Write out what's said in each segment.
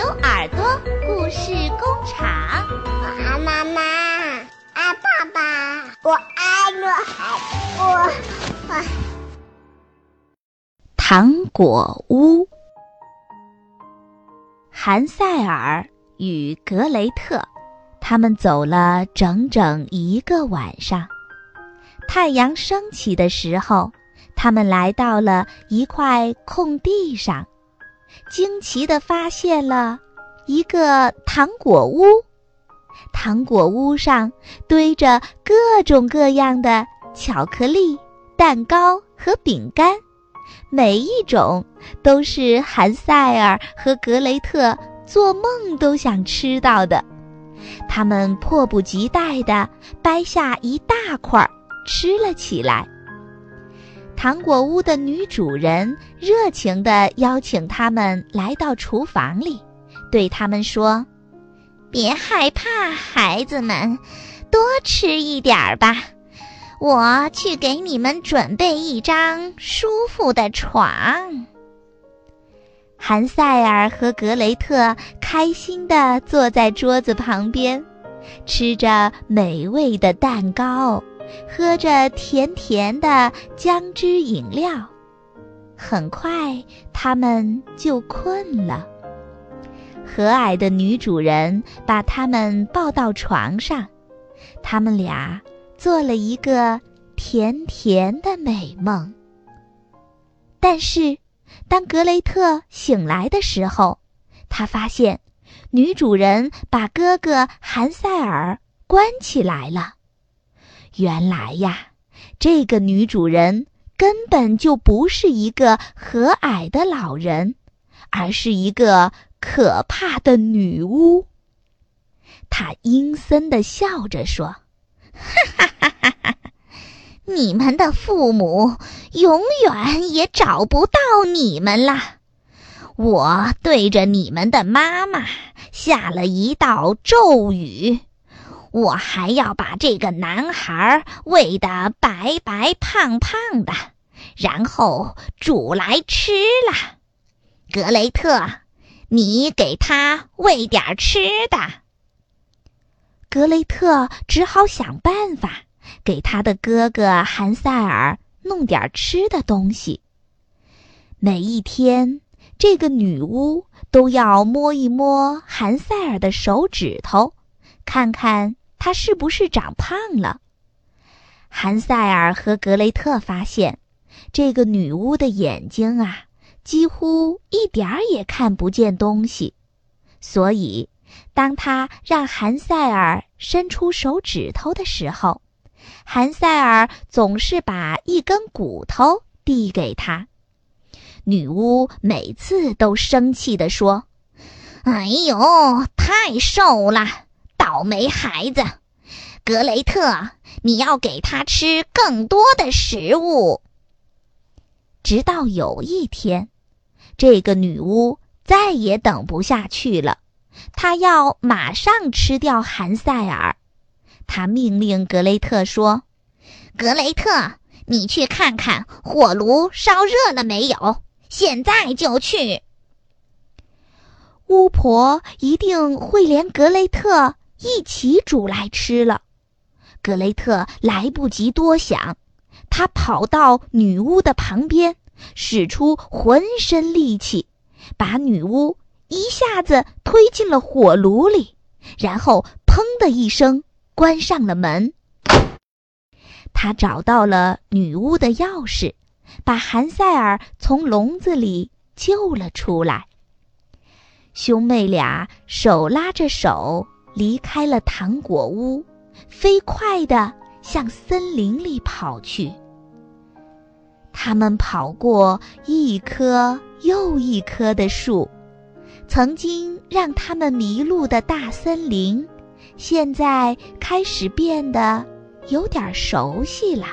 牛耳朵故事工厂，我爱妈妈，爱爸爸，我爱我爱我我。糖果屋，韩塞尔与格雷特，他们走了整整一个晚上。太阳升起的时候，他们来到了一块空地上。惊奇地发现了一个糖果屋，糖果屋上堆着各种各样的巧克力、蛋糕和饼干，每一种都是韩塞尔和格雷特做梦都想吃到的。他们迫不及待地掰下一大块吃了起来。糖果屋的女主人热情地邀请他们来到厨房里，对他们说：“别害怕，孩子们，多吃一点儿吧。我去给你们准备一张舒服的床。”韩塞尔和格雷特开心地坐在桌子旁边，吃着美味的蛋糕。喝着甜甜的姜汁饮料，很快他们就困了。和蔼的女主人把他们抱到床上，他们俩做了一个甜甜的美梦。但是，当格雷特醒来的时候，他发现女主人把哥哥韩塞尔关起来了。原来呀，这个女主人根本就不是一个和蔼的老人，而是一个可怕的女巫。她阴森地笑着说：“哈哈哈哈哈！你们的父母永远也找不到你们了。我对着你们的妈妈下了一道咒语。”我还要把这个男孩喂得白白胖胖的，然后煮来吃了。格雷特，你给他喂点吃的。格雷特只好想办法给他的哥哥韩塞尔弄点吃的东西。每一天，这个女巫都要摸一摸韩塞尔的手指头，看看。他是不是长胖了？韩塞尔和格雷特发现，这个女巫的眼睛啊，几乎一点儿也看不见东西。所以，当他让韩塞尔伸出手指头的时候，韩塞尔总是把一根骨头递给他。女巫每次都生气地说：“哎呦，太瘦了！”倒霉孩子，格雷特，你要给他吃更多的食物。直到有一天，这个女巫再也等不下去了，她要马上吃掉韩塞尔。她命令格雷特说：“格雷特，你去看看火炉烧热了没有，现在就去。”巫婆一定会连格雷特。一起煮来吃了，格雷特来不及多想，他跑到女巫的旁边，使出浑身力气，把女巫一下子推进了火炉里，然后砰的一声关上了门。他找到了女巫的钥匙，把韩塞尔从笼子里救了出来。兄妹俩手拉着手。离开了糖果屋，飞快地向森林里跑去。他们跑过一棵又一棵的树，曾经让他们迷路的大森林，现在开始变得有点熟悉了。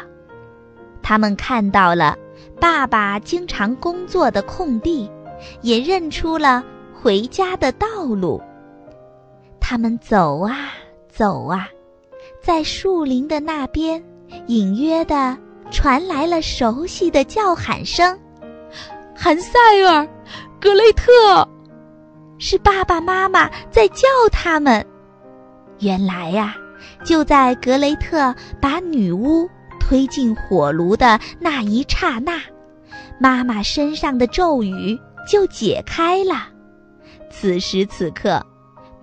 他们看到了爸爸经常工作的空地，也认出了回家的道路。他们走啊走啊，在树林的那边，隐约的传来了熟悉的叫喊声：“韩塞尔，格雷特！”是爸爸妈妈在叫他们。原来呀，就在格雷特把女巫推进火炉的那一刹那，妈妈身上的咒语就解开了。此时此刻，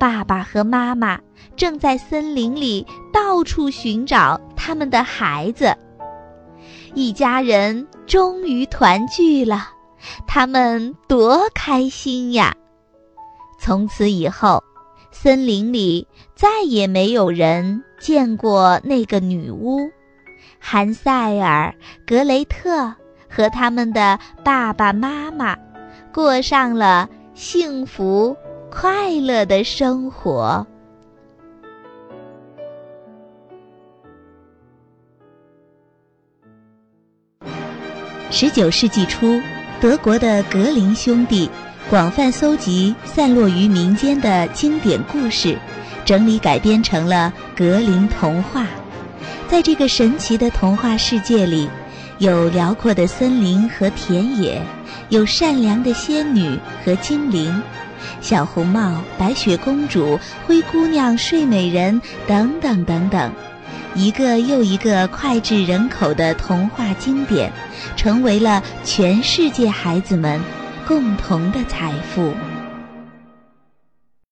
爸爸和妈妈正在森林里到处寻找他们的孩子。一家人终于团聚了，他们多开心呀！从此以后，森林里再也没有人见过那个女巫。韩塞尔、格雷特和他们的爸爸妈妈，过上了幸福快乐的生活。十九世纪初，德国的格林兄弟广泛搜集散落于民间的经典故事，整理改编成了格林童话。在这个神奇的童话世界里，有辽阔的森林和田野，有善良的仙女和精灵，小红帽、白雪公主、灰姑娘、睡美人等等等等。一个又一个脍炙人口的童话经典，成为了全世界孩子们共同的财富。